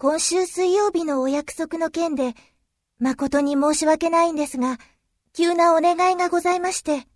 今週水曜日のお約束の件で、誠に申し訳ないんですが、急なお願いがございまして。